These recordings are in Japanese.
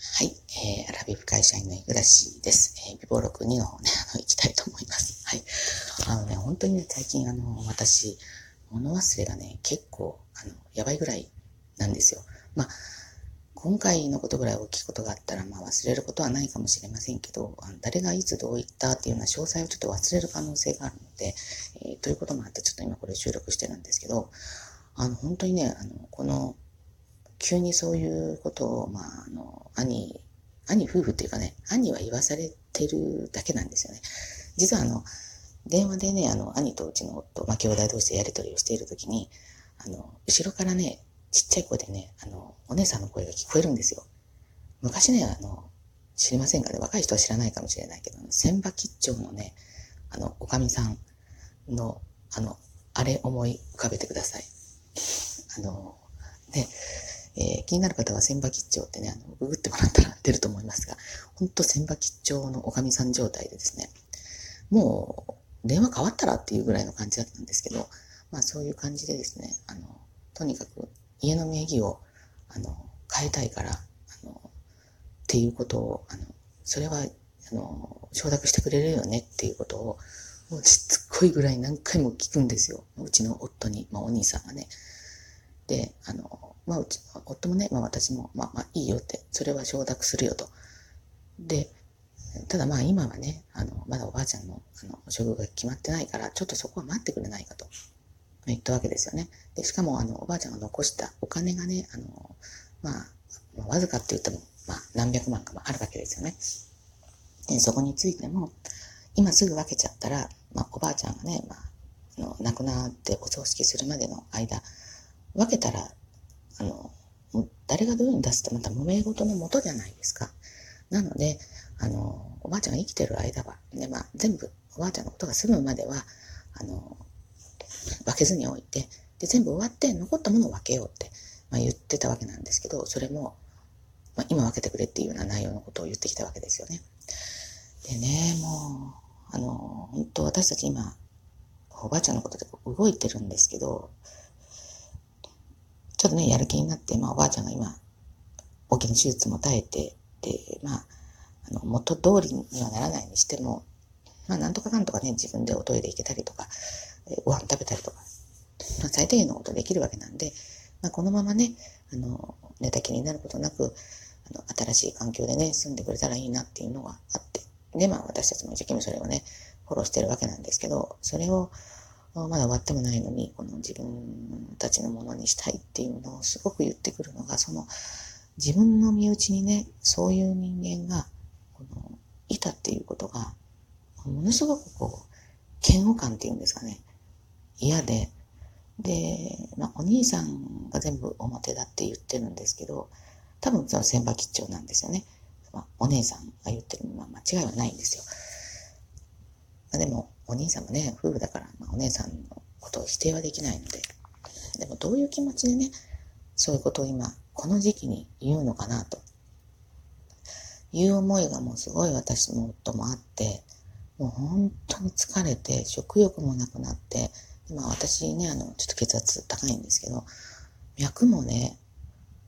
はい、えー、アラビブ会社員の五十嵐です。えー、美貌録2の方ね、あの、行きたいと思います。はい。あのね、本当にね、最近あの、私、物忘れがね、結構、あの、やばいぐらいなんですよ。まあ、今回のことぐらい大きいことがあったら、まあ忘れることはないかもしれませんけど、あの誰がいつどう言ったっていうような詳細をちょっと忘れる可能性があるので、えー、ということもあって、ちょっと今これ収録してるんですけど、あの、本当にね、あの、この、急にそういうことを、まあ、あの、兄、兄夫婦っていうかね、兄は言わされてるだけなんですよね。実はあの、電話でね、あの、兄とうちの夫、まあ、兄弟同士でやりとりをしているときに、あの、後ろからね、ちっちゃい声でね、あの、お姉さんの声が聞こえるんですよ。昔ね、あの、知りませんかね、若い人は知らないかもしれないけど、千葉吉兆のね、あの、おかみさんの、あの、あれ思い浮かべてください。あの、で、えー、気になる方は千葉吉兆ってね、あの、ググってもらったら出ると思いますが、ほんと千葉吉兆のおかみさん状態でですね、もう、電話変わったらっていうぐらいの感じだったんですけど、まあそういう感じでですね、あの、とにかく家の名義を、あの、変えたいから、あの、っていうことを、あの、それは、あの、承諾してくれるよねっていうことを、もうしつこいぐらい何回も聞くんですよ。うちの夫に、まあお兄さんがね。で、あの、まあ、うち、夫もね、まあ私も、まあまあいいよって、それは承諾するよと。で、ただまあ今はね、あの、まだおばあちゃんの、あの、処遇が決まってないから、ちょっとそこは待ってくれないかと言ったわけですよね。で、しかもあの、おばあちゃんが残したお金がね、あの、まあ、わずかって言っても、まあ何百万かもあるわけですよね。で、そこについても、今すぐ分けちゃったら、まあおばあちゃんがね、まあ、あの亡くなってお葬式するまでの間、分けたらあの、誰がどういうふうに出すってまた無名事のもとじゃないですか。なので、あの、おばあちゃんが生きてる間は、ね、まあ、全部おばあちゃんのことが済むまでは、あの、分けずに置いて、で、全部終わって残ったものを分けようって、まあ、言ってたわけなんですけど、それも、まあ、今分けてくれっていうような内容のことを言ってきたわけですよね。でね、もう、あの、本当私たち今、おばあちゃんのことで動いてるんですけど、ちょっとね、やる気になって、まあ、おばあちゃんが今、大きな手術も耐えて、で、まあ、あの、元通りにはならないにしても、まあ、なんとかかんとかね、自分でおトイレ行けたりとか、えご飯食べたりとか、まあ、最低限のことできるわけなんで、まあ、このままね、あの、寝た気になることなく、あの、新しい環境でね、住んでくれたらいいなっていうのがあって、で、まあ、私たちも一生懸命それをね、フォローしてるわけなんですけど、それを、まだ終わってもないのに、この自分たちのものにしたいっていうのをすごく言ってくるのが、その自分の身内にね、そういう人間が、この、いたっていうことが、ものすごくこう、嫌悪感っていうんですかね、嫌で、で、まあ、お兄さんが全部表だって言ってるんですけど、多分その千葉吉兆なんですよね。まあ、お姉さんが言ってるのは間違いはないんですよ。まあ、でも、お兄さんもね、夫婦だから、まあ、お姉さんのことを否定はできないので、でもどういう気持ちでね、そういうことを今、この時期に言うのかなと。いう思いがもうすごい私の夫もあって、もう本当に疲れて、食欲もなくなって、まあ私ね、あの、ちょっと血圧高いんですけど、脈もね、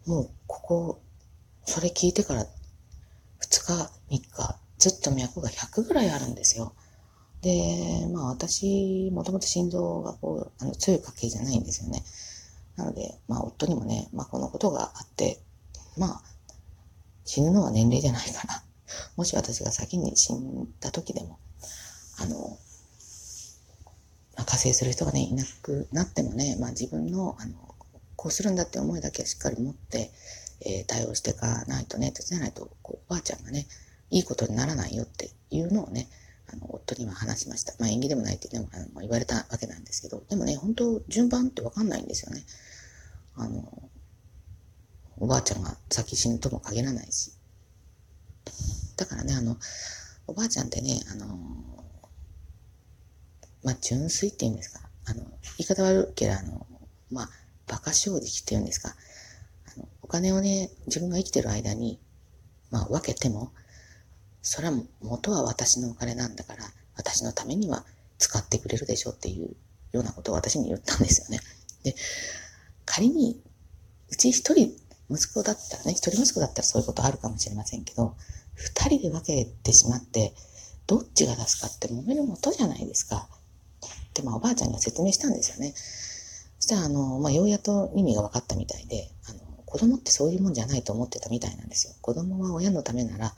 もうここ、それ聞いてから2日、3日、ずっと脈が100ぐらいあるんですよ。で、まあ私、もともと心臓がこう、あの強い家系じゃないんですよね。なので、まあ夫にもね、まあこのことがあって、まあ死ぬのは年齢じゃないかな。もし私が先に死んだ時でも、あの、まあ、加勢する人がね、いなくなってもね、まあ自分の、あの、こうするんだって思いだけはしっかり持って、えー、対応していかないとね、手伝わないと、こう、おばあちゃんがね、いいことにならないよっていうのをね、あの、夫には話しました。まあ、縁起でもないってでもあの言われたわけなんですけど、でもね、本当順番ってわかんないんですよね。あの、おばあちゃんが先死ぬとも限らないし。だからね、あの、おばあちゃんってね、あの、まあ、純粋って言うんですか。あの、言い方悪いけど、あの、まあ、馬鹿正直って言うんですか。あの、お金をね、自分が生きてる間に、まあ、分けても、それは元は私のお金なんだから、私のためには使ってくれるでしょっていうようなことを私に言ったんですよね。で、仮に、うち一人息子だったらね、一人息子だったらそういうことあるかもしれませんけど、二人で分けてしまって、どっちが出すかって揉める元じゃないですか。で、まあおばあちゃんには説明したんですよね。そしたら、あの、まあ、ようやと意味が分かったみたいで、あの、子供ってそういうもんじゃないと思ってたみたいなんですよ。子供は親のためなら、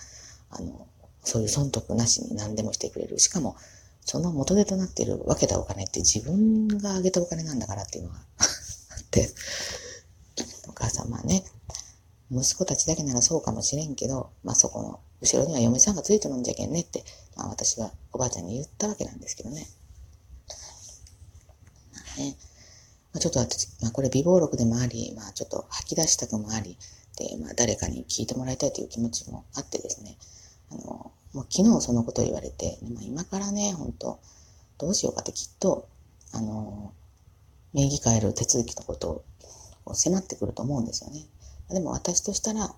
あの、そういう損得なしに何でもしてくれる。しかも、その元手となっている分けたお金って自分があげたお金なんだからっていうのが あって、お母さんまあね、息子たちだけならそうかもしれんけど、まあそこの後ろには嫁さんがついてるんじゃけんねって、まあ私はおばあちゃんに言ったわけなんですけどね。まあね、まあ、ちょっと私、まあこれ微暴録でもあり、まあちょっと吐き出したくもあり、で、まあ誰かに聞いてもらいたいという気持ちもあってですね、あの、もう昨日そのこと言われて、まあ、今からね、本当どうしようかってきっと、あの、名義変える手続きのことを迫ってくると思うんですよね。でも私としたら、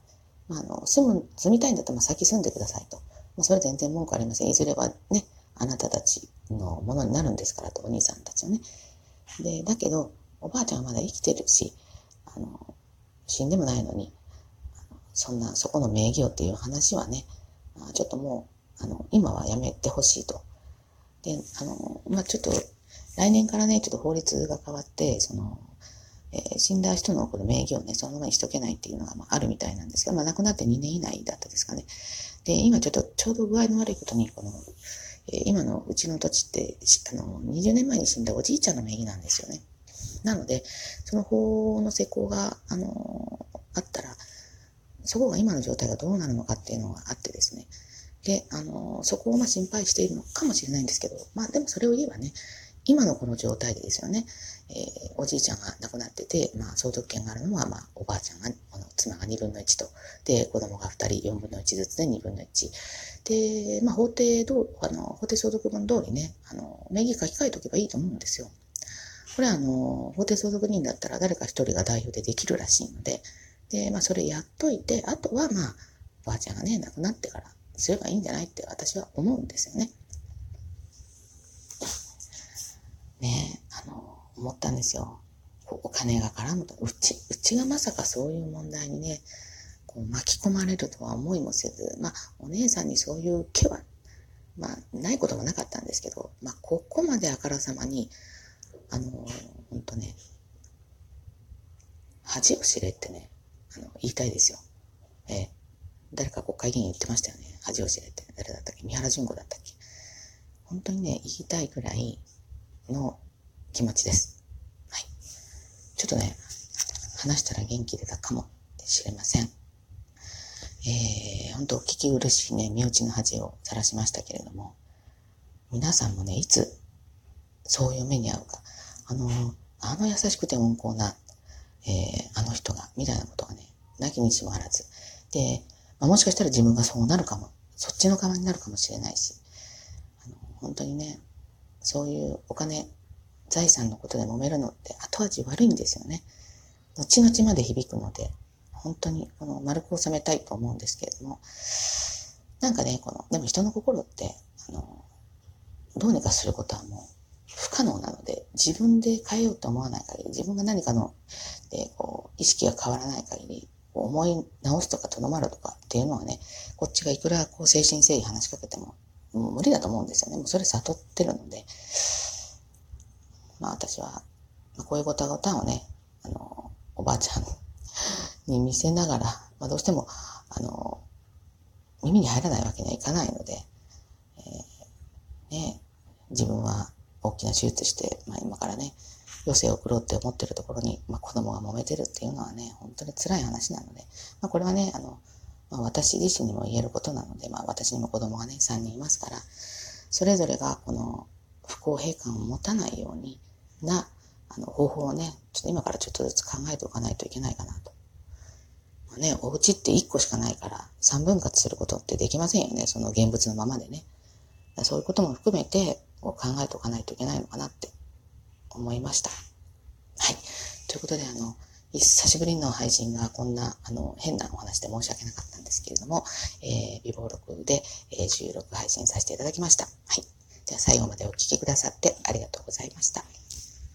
まあ、あの、住む、住みたいんだったら先住んでくださいと。まあ、それ全然文句ありません。いずれはね、あなたたちのものになるんですからと、お兄さんたちはね。で、だけど、おばあちゃんはまだ生きてるし、あの、死んでもないのに、そんな、そこの名義をっていう話はね、ちょっともう、あの、今はやめてほしいと。で、あの、まあ、ちょっと、来年からね、ちょっと法律が変わって、その、えー、死んだ人のこの名義をね、そのままにしとけないっていうのが、まあ、あるみたいなんですが、まあ、亡くなって2年以内だったですかね。で、今ちょっと、ちょうど具合の悪いことに、この、えー、今のうちの土地って、あの、20年前に死んだおじいちゃんの名義なんですよね。なので、その法の施行が、あのあったら、そこが今の状態がどうなるのかっていうのがあってですね。で、あの、そこをま心配しているのかもしれないんですけど、まあでもそれを言えばね、今のこの状態でですよね、えー、おじいちゃんが亡くなってて、まあ相続権があるのは、まあおばあちゃんが、あの妻が2分の1と、で、子供が2人4分の1ずつで2分の1。で、まあ法定どあの、法定相続分通りね、あの、名義書き換えておけばいいと思うんですよ。これはあの、法定相続人だったら誰か一人が代表でできるらしいので、で、まあ、それやっといて、あとは、まあ、おばあちゃんがね、亡くなってからすればいいんじゃないって私は思うんですよね。ねあの、思ったんですよ。お金が絡むと、うち、うちがまさかそういう問題にね、こう巻き込まれるとは思いもせず、まあ、お姉さんにそういう気は、まあ、ないこともなかったんですけど、まあ、ここまであからさまに、あの、ほんとね、恥を知れってね、あの、言いたいですよ。えー、誰か国会議員言ってましたよね。恥を知れて。誰だったっけ？三原淳子だったっけ？本当にね、言いたいぐらいの気持ちです。はい。ちょっとね、話したら元気出たかもしれません。えー、本当聞き苦しいね、身内の恥をさらしましたけれども、皆さんもね、いつそういう目に遭うか、あの、あの優しくて温厚なえー、あの人が、みたいなことがね、なきにしもあらず。で、まあ、もしかしたら自分がそうなるかも、そっちの側になるかもしれないし、あの本当にね、そういうお金、財産のことで揉めるのって後味悪いんですよね。後々まで響くので、本当にこの丸く収めたいと思うんですけれども、なんかね、この、でも人の心って、あの、どうにかすることはもう不可能なので、自分で変えようと思わない限り、自分が何かの、で、こう、意識が変わらない限り、思い直すとかとどまるとかっていうのはね、こっちがいくらこう精神誠意話しかけても、もう無理だと思うんですよね。もうそれ悟ってるので、まあ私は、こういうごたごたをね、あの、おばあちゃんに見せながら、まあどうしても、あの、耳に入らないわけにはいかないので、えー、ね、自分は大きな手術して、まあ今からね、余生を送ろうって思ってるところに、まあ子供が揉めてるっていうのはね、本当に辛い話なので、まあこれはね、あの、まあ、私自身にも言えることなので、まあ私にも子供がね、3人いますから、それぞれがこの不公平感を持たないようにな、あの方法をね、ちょっと今からちょっとずつ考えておかないといけないかなと。まあ、ね、お家って1個しかないから、3分割することってできませんよね、その現物のままでね。そういうことも含めて、を考えておかないといけないのかなって思いました。はい。ということで、あの、久しぶりの配信がこんな、あの、変なお話で申し訳なかったんですけれども、えー、微暴録で、えー、収録配信させていただきました。はい。では最後までお聴きくださってありがとうございました。